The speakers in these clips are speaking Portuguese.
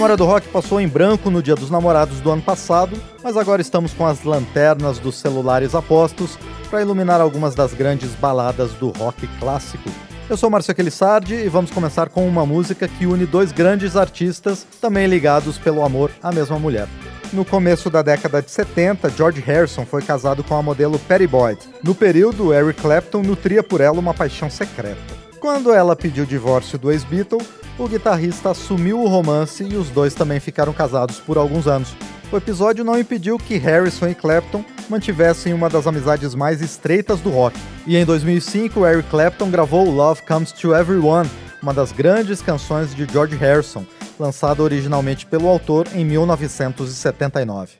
Memória do Rock passou em branco no Dia dos Namorados do ano passado, mas agora estamos com as lanternas dos celulares apostos para iluminar algumas das grandes baladas do rock clássico. Eu sou Márcio Aquilissardi e vamos começar com uma música que une dois grandes artistas também ligados pelo amor à mesma mulher. No começo da década de 70, George Harrison foi casado com a modelo Patty Boyd. No período, Eric Clapton nutria por ela uma paixão secreta. Quando ela pediu o divórcio do ex-Beatle, o guitarrista assumiu o romance e os dois também ficaram casados por alguns anos. O episódio não impediu que Harrison e Clapton mantivessem uma das amizades mais estreitas do rock. E em 2005, Eric Clapton gravou Love Comes to Everyone, uma das grandes canções de George Harrison, lançada originalmente pelo autor em 1979.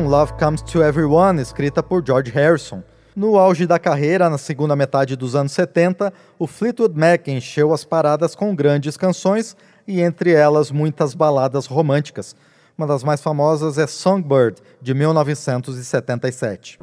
Love Comes to Everyone, escrita por George Harrison. No auge da carreira, na segunda metade dos anos 70, o Fleetwood Mac encheu as paradas com grandes canções e entre elas muitas baladas românticas. Uma das mais famosas é Songbird, de 1977.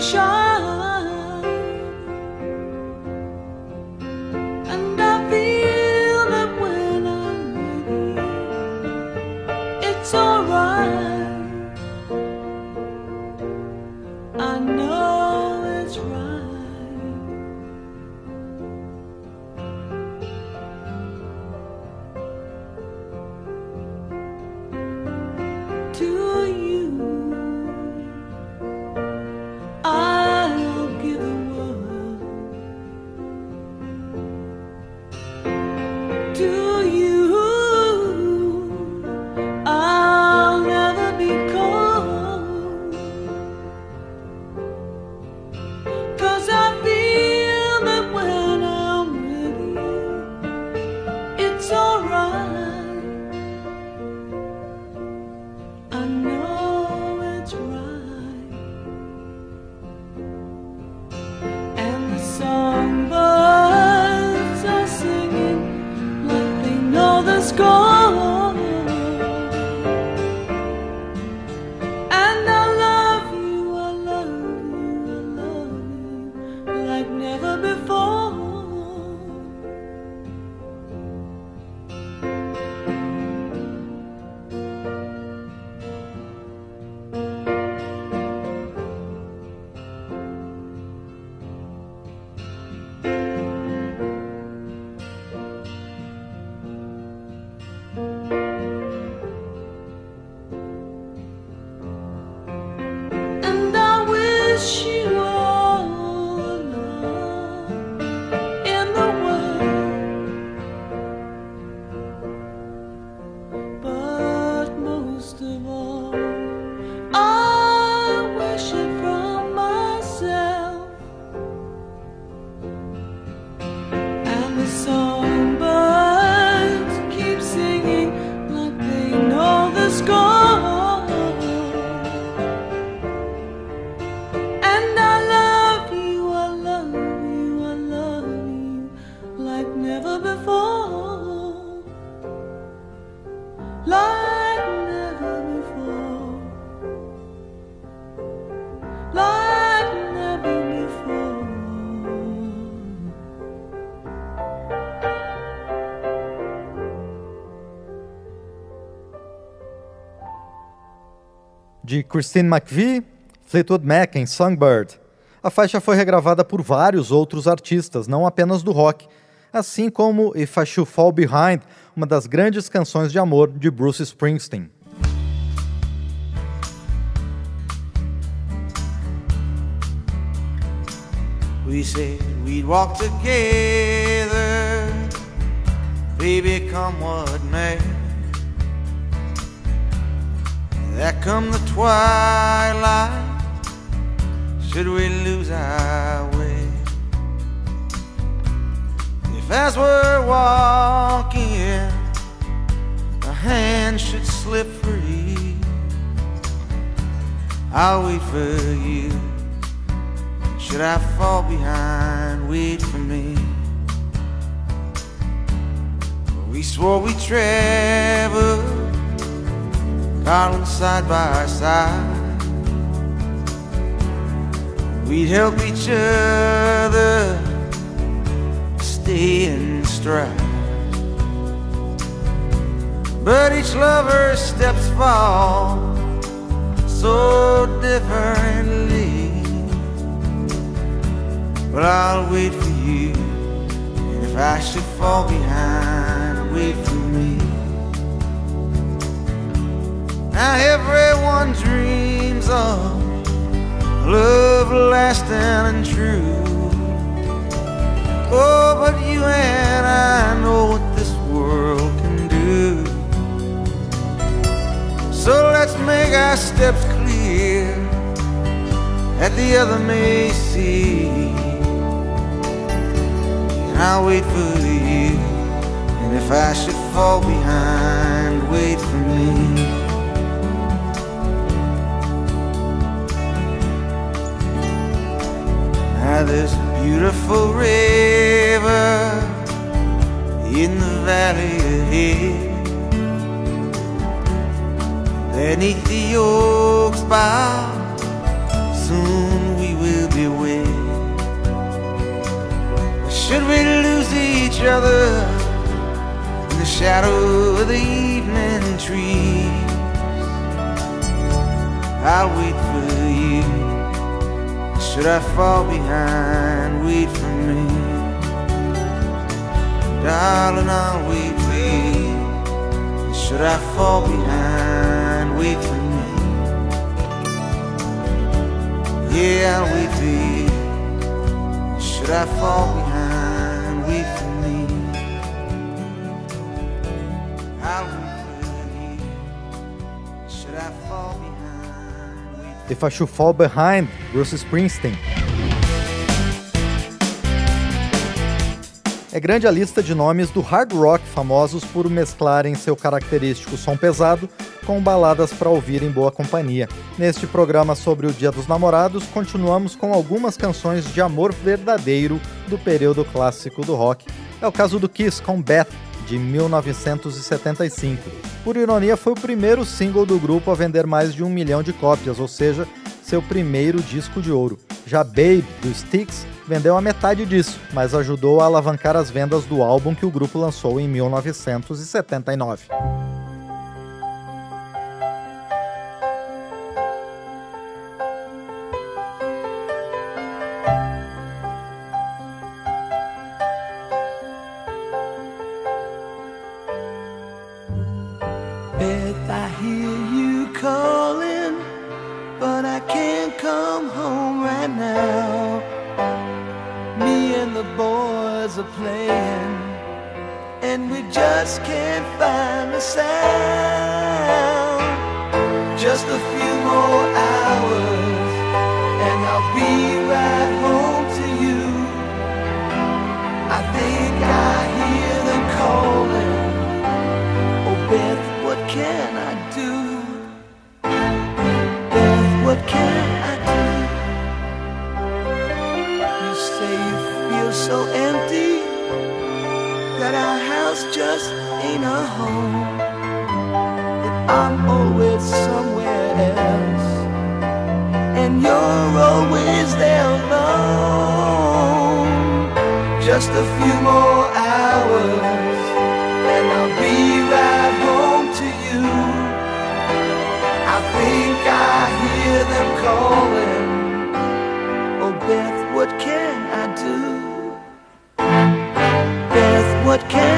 sunshine. De Christine McVie, Fleetwood Mac em Songbird. A faixa foi regravada por vários outros artistas, não apenas do rock, assim como If I Should Fall Behind, uma das grandes canções de amor de Bruce Springsteen. We said we'd walk together, baby, come what may. Come the twilight, should we lose our way? If as we're walking, a hand should slip free, I'll wait for you. Should I fall behind, wait for me. We swore we'd travel darling, side by side. We'd help each other stay in stride. But each lover's steps fall so differently. But I'll wait for you, and if I should fall behind, wait for me. Now everyone dreams of love lasting and true. Oh, but you and I know what this world can do. So let's make our steps clear that the other may see. And I'll wait for you. And if I should fall behind, wait for there's a beautiful river in the valley ahead. Beneath the oaks bough, soon we will be wed. Should we lose each other in the shadow of the evening trees? I'll wait for you. Should I fall behind, wait for me. Darling, I'll wait for you. Should I fall behind, wait for me. Yeah, I'll wait for you. Should I fall behind, If I Should Fall Behind, Bruce Springsteen. É grande a lista de nomes do hard rock famosos por mesclarem seu característico som pesado com baladas para ouvir em boa companhia. Neste programa sobre o Dia dos Namorados, continuamos com algumas canções de amor verdadeiro do período clássico do rock. É o caso do Kiss com Beth, de 1975. Por ironia, foi o primeiro single do grupo a vender mais de um milhão de cópias, ou seja, seu primeiro disco de ouro. Já Babe, do Styx, vendeu a metade disso, mas ajudou a alavancar as vendas do álbum que o grupo lançou em 1979. There alone. Just a few more hours and I'll be right home to you. I think I hear them calling. Oh, Beth, what can I do? Beth, what can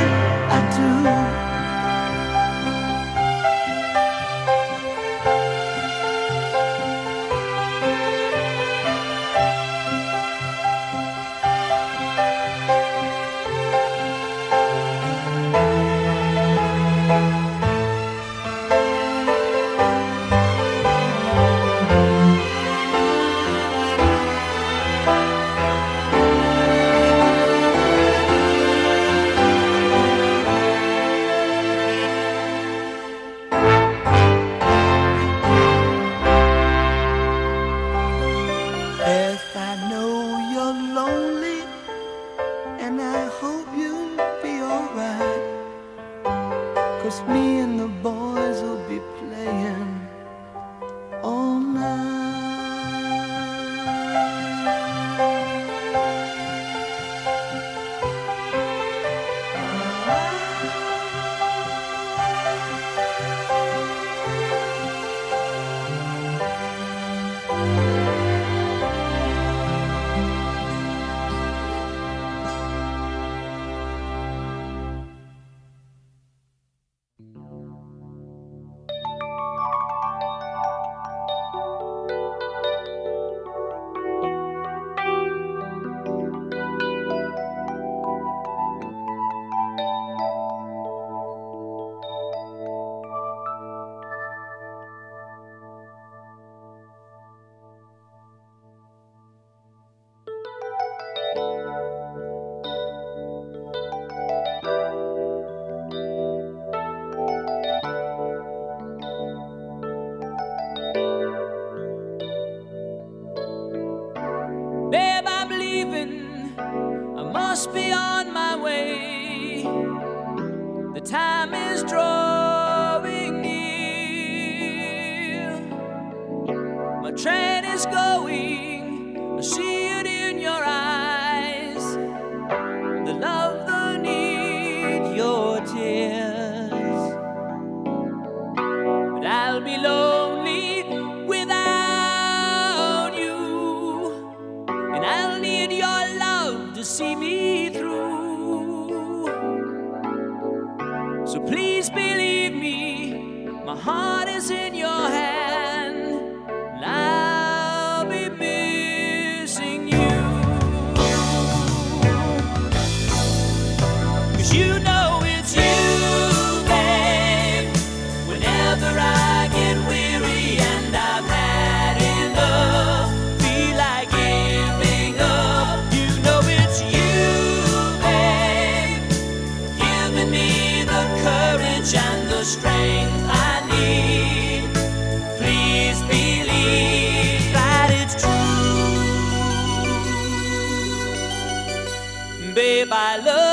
I love.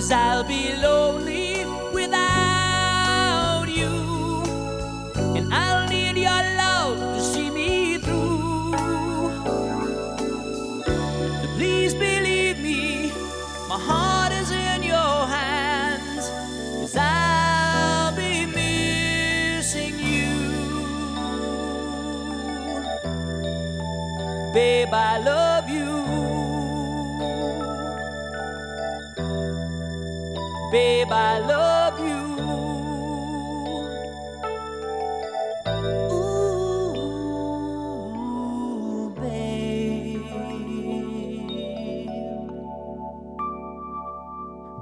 Cause I'll be lonely without you. And I'll need your love to see me through. So please believe me, my heart is in your hands. Cause I'll be missing you. Babe, I love babe, I love you.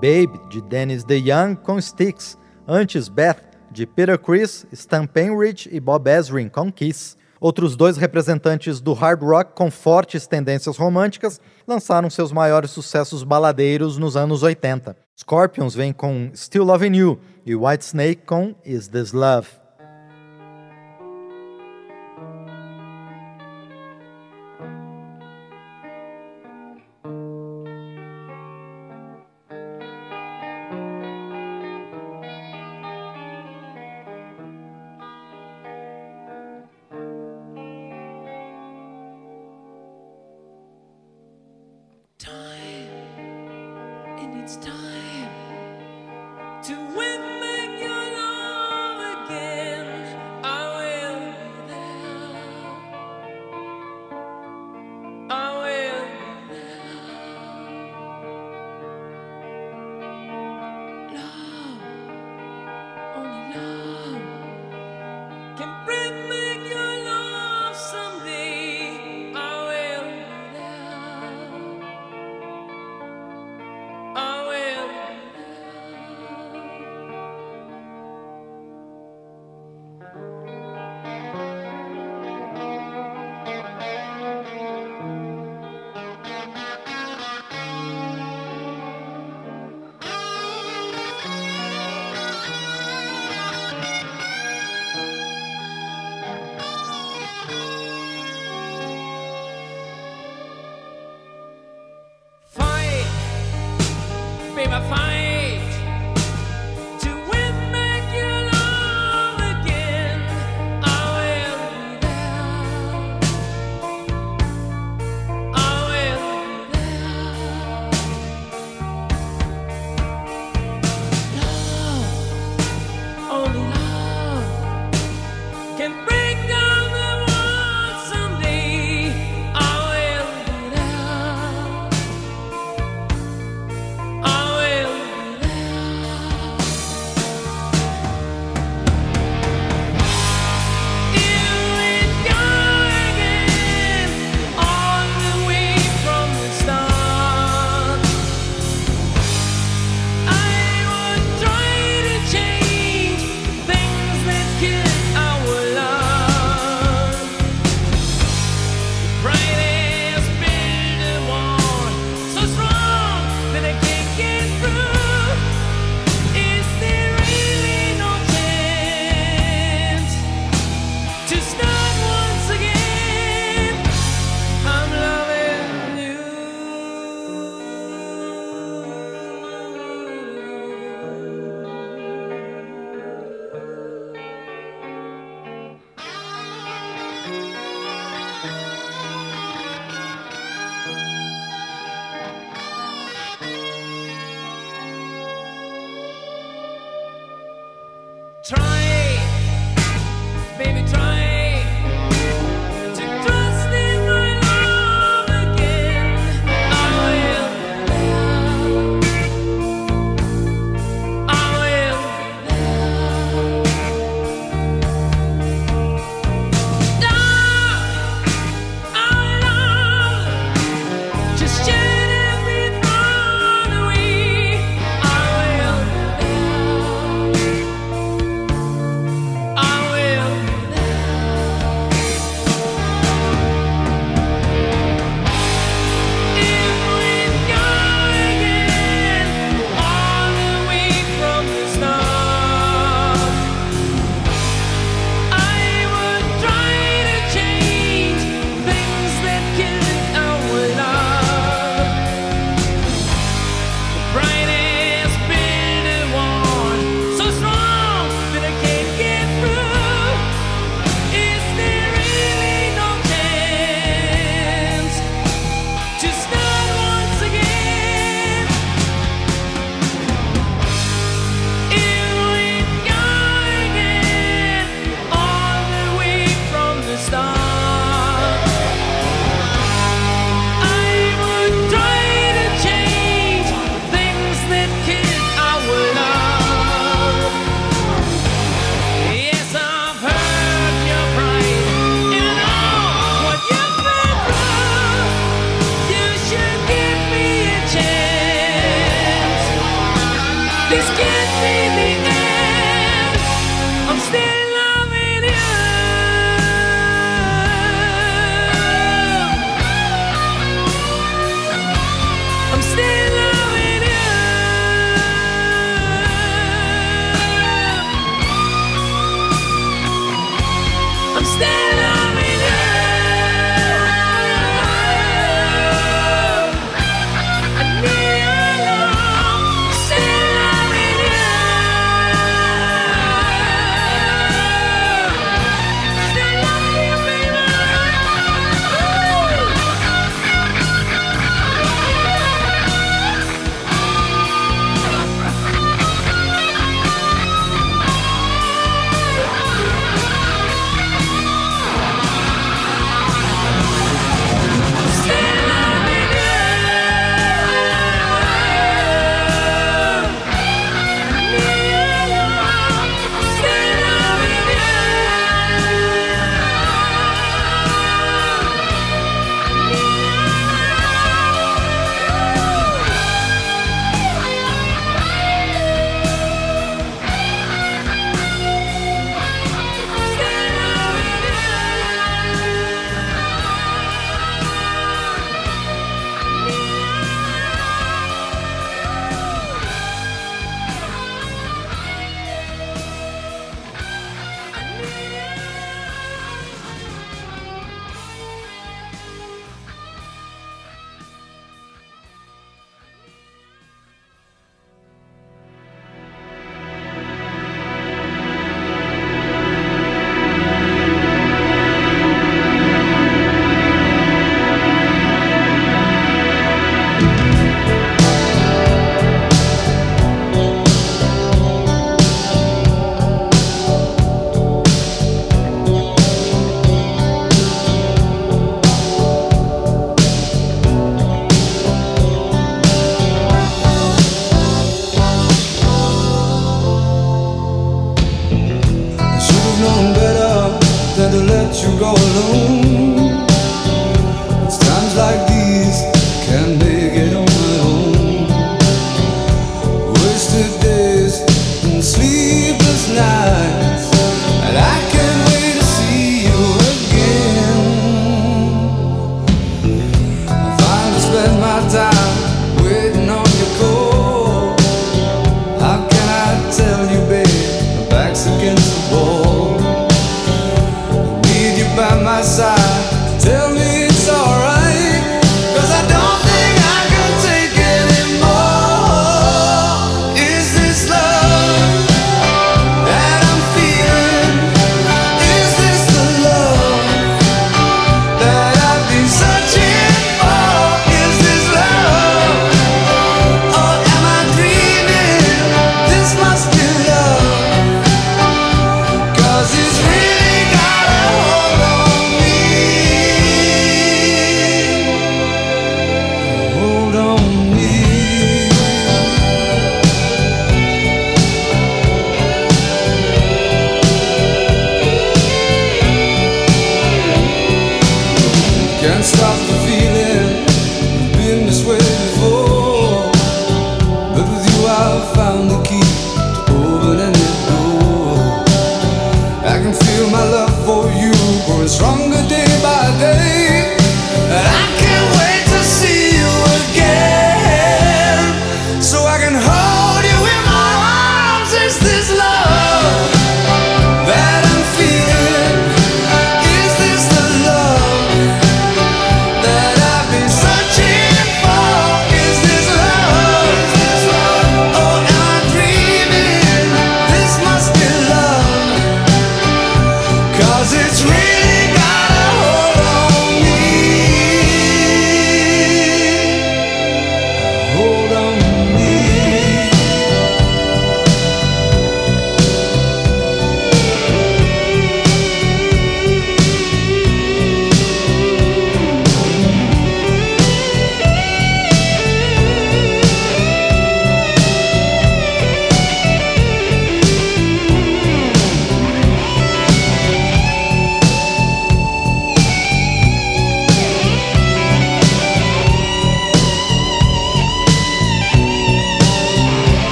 Babe. de Dennis DeYoung com Sticks, antes Beth, de Peter Chris, Stampin' Rich e Bob Ezrin com Kiss. Outros dois representantes do hard rock com fortes tendências românticas lançaram seus maiores sucessos baladeiros nos anos 80. Scorpions vem com Still Loving You e Whitesnake com Is This Love.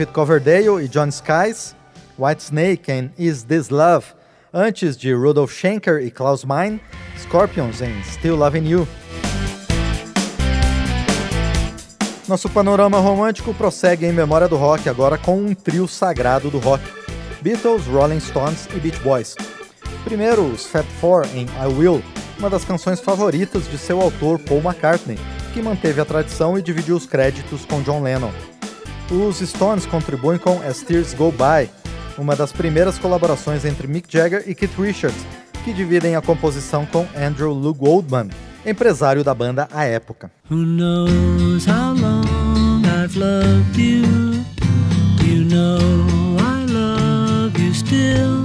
David Coverdale e John Skies, White Snake and Is This Love, antes de Rudolf Schenker e Klaus Mein, Scorpions em Still Loving You. Nosso panorama romântico prossegue em memória do rock, agora com um trio sagrado do rock: Beatles, Rolling Stones e Beach Boys. Primeiro, os Fat Four em I Will, uma das canções favoritas de seu autor Paul McCartney, que manteve a tradição e dividiu os créditos com John Lennon os Stones contribuem com As Tears Go By, uma das primeiras colaborações entre Mick Jagger e Keith Richards, que dividem a composição com Andrew Lou Goldman, empresário da banda à época. You know I love you still.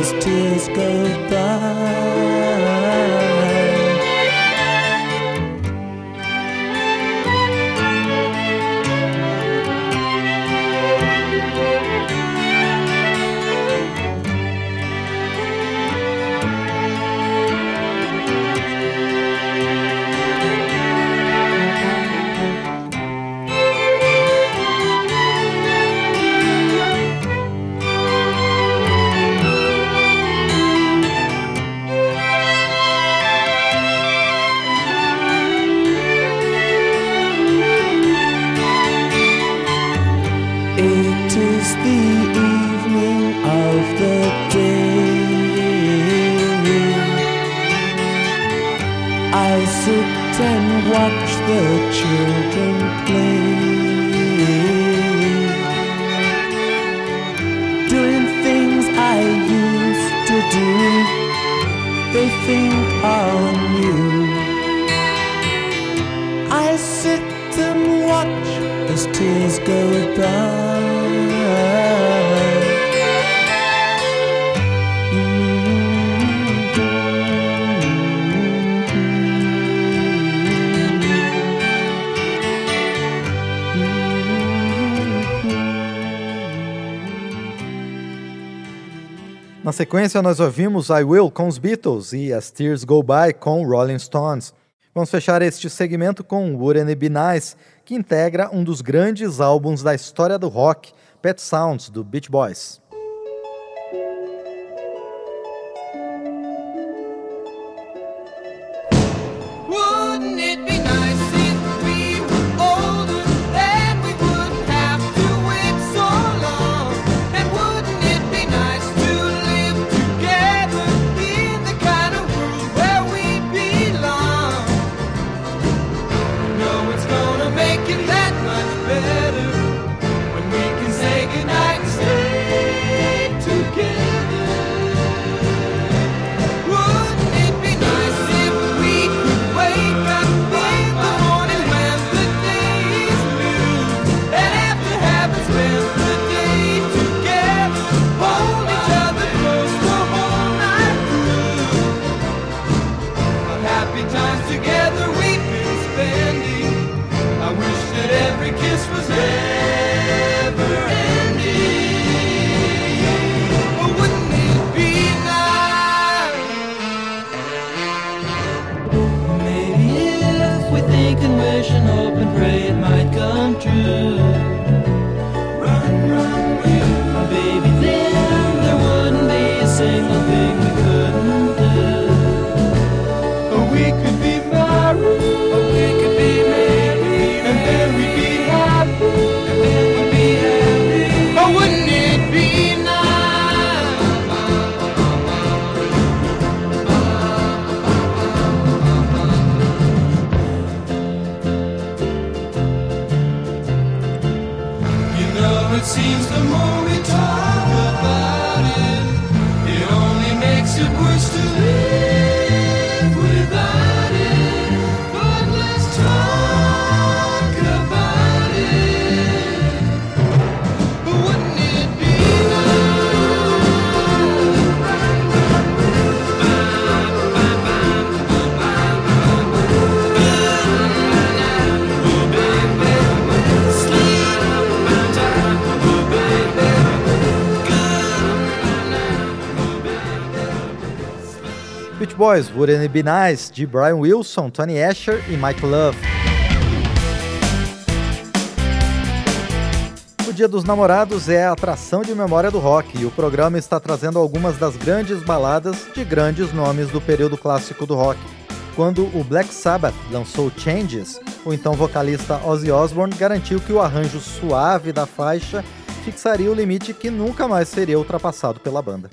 as tears go by. sequência, nós ouvimos I Will com os Beatles e As Tears Go By com Rolling Stones. Vamos fechar este segmento com Wouldn't It Be Nice, que integra um dos grandes álbuns da história do rock, Pet Sounds, do Beach Boys. It. Only makes it worse to live Boys, Wouldn't It Be Nice, de Brian Wilson, Tony Asher e Mike Love. O Dia dos Namorados é a atração de memória do rock e o programa está trazendo algumas das grandes baladas de grandes nomes do período clássico do rock. Quando o Black Sabbath lançou Changes, o então vocalista Ozzy Osbourne garantiu que o arranjo suave da faixa fixaria o limite que nunca mais seria ultrapassado pela banda.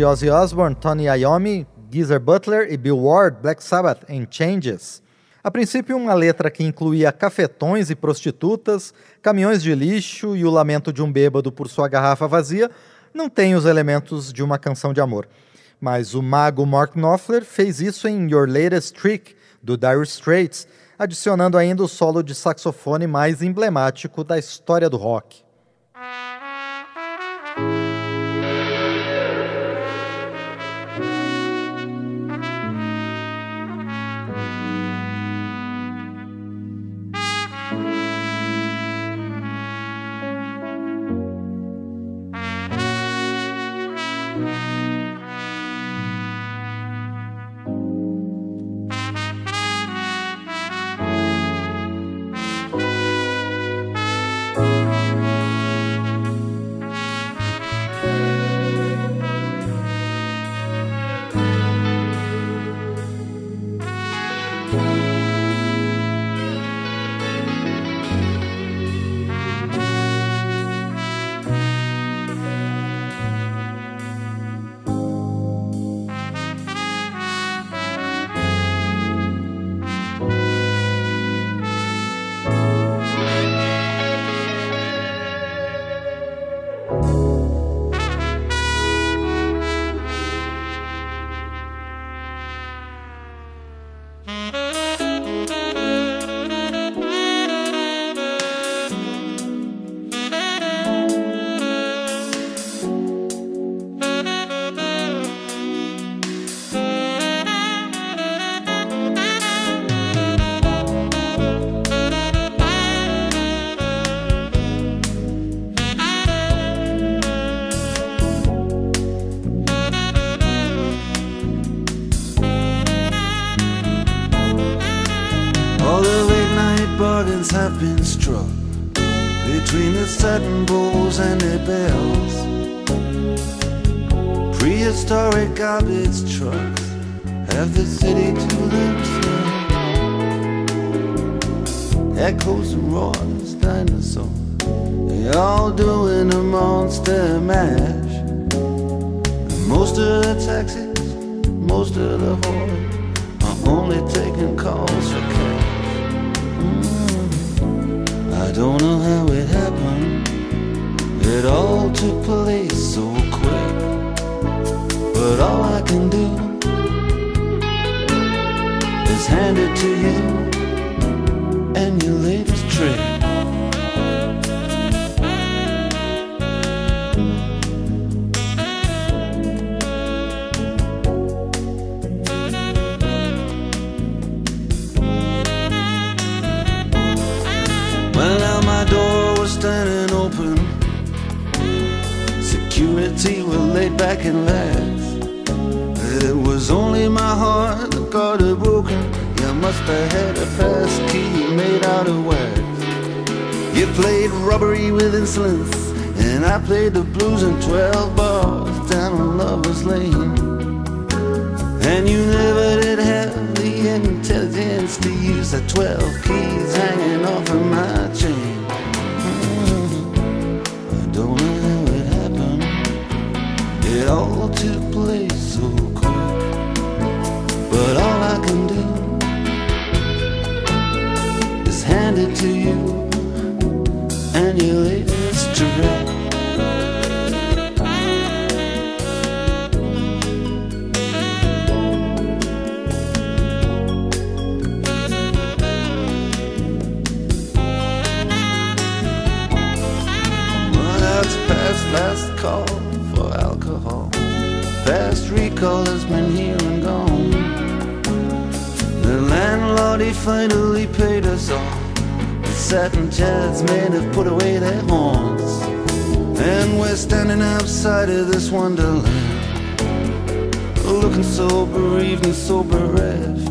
De Ozzy Osbourne, Tony Iommi, Geezer Butler e Bill Ward, Black Sabbath, em Changes. A princípio, uma letra que incluía cafetões e prostitutas, caminhões de lixo e o lamento de um bêbado por sua garrafa vazia, não tem os elementos de uma canção de amor. Mas o mago Mark Knopfler fez isso em Your Latest Trick, do Dire Straits, adicionando ainda o solo de saxofone mais emblemático da história do rock. Security were laid back and laughed. It was only my heart that got it broken. You must have had a pass key made out of wax. You played robbery with insolence, and I played the blues in 12 bars down on Lover's Lane. And you never did have the intelligence to use the 12 keys hanging off of my chain. Finally paid us all. The satin chairs men have put away their horns. And we're standing outside of this wonderland. Looking so bereaved and so bereft.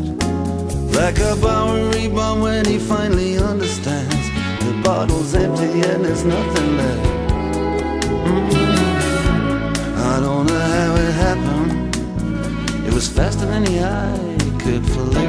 Like a Bowery bum when he finally understands. The bottle's empty and there's nothing left. Mm-hmm. I don't know how it happened. It was faster than the eye could flick.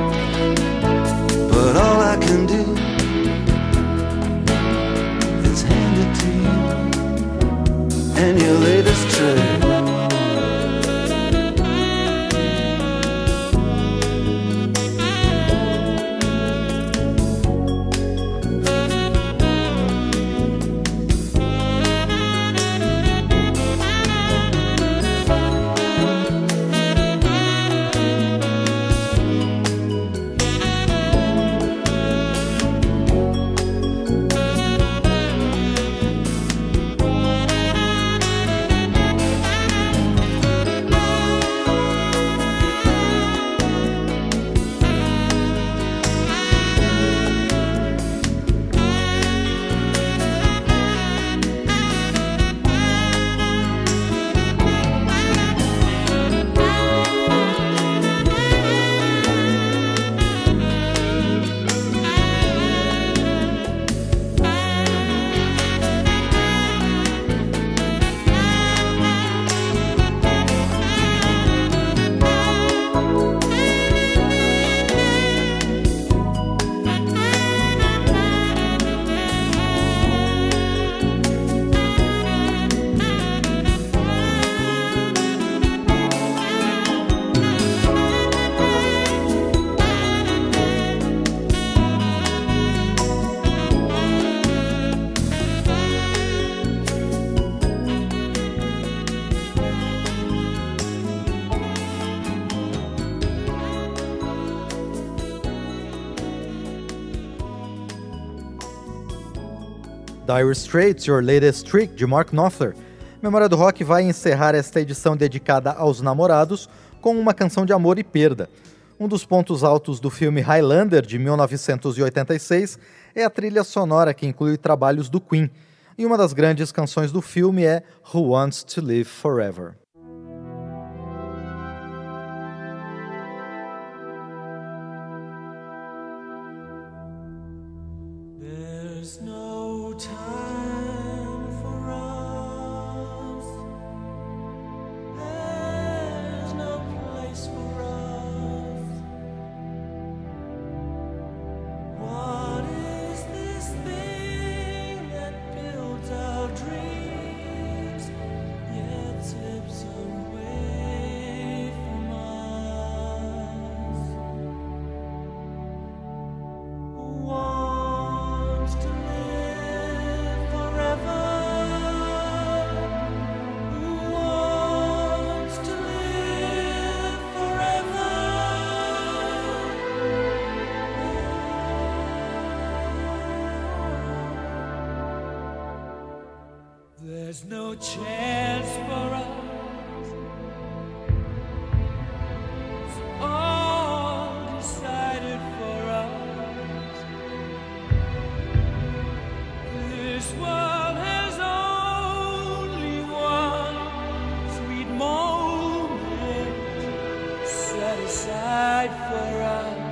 Dire Straits, Your Latest Trick, de Mark Knopfler. Memória do Rock vai encerrar esta edição dedicada aos namorados com uma canção de amor e perda. Um dos pontos altos do filme Highlander, de 1986, é a trilha sonora que inclui trabalhos do Queen. E uma das grandes canções do filme é Who Wants to Live Forever. Aside for us.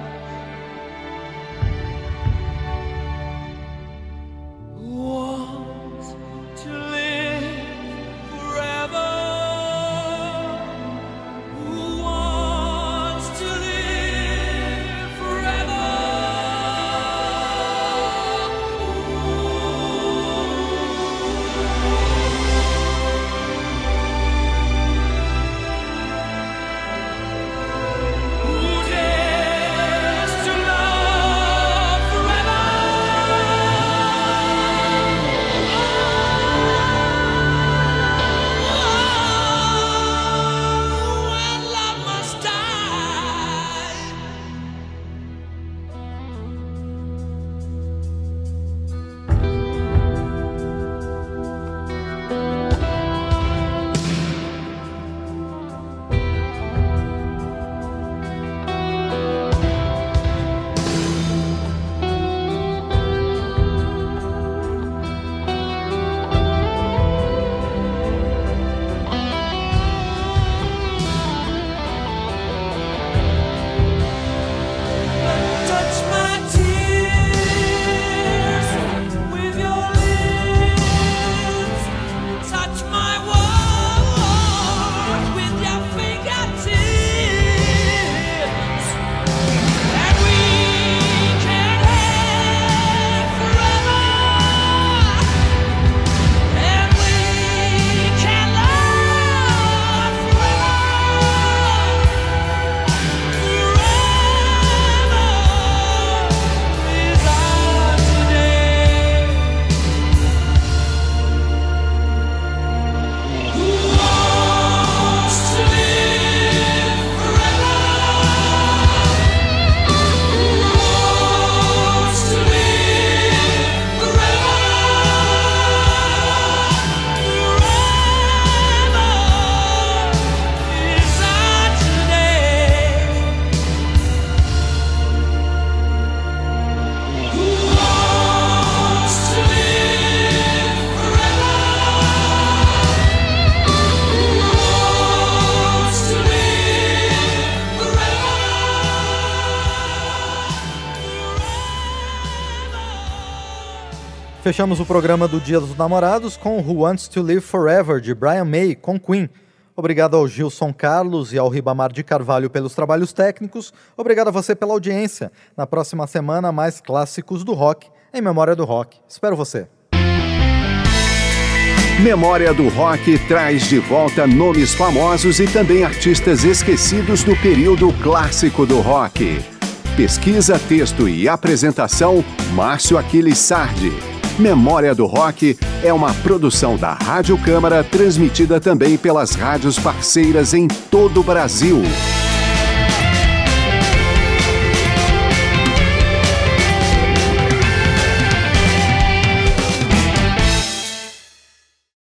Fechamos o programa do Dia dos Namorados com Who Wants to Live Forever, de Brian May, com Queen. Obrigado ao Gilson Carlos e ao Ribamar de Carvalho pelos trabalhos técnicos. Obrigado a você pela audiência. Na próxima semana, mais clássicos do rock, em memória do rock. Espero você. Memória do Rock traz de volta nomes famosos e também artistas esquecidos do período clássico do rock. Pesquisa, texto e apresentação, Márcio Aquiles Sardi. Memória do Rock é uma produção da Rádio Câmara, transmitida também pelas rádios parceiras em todo o Brasil.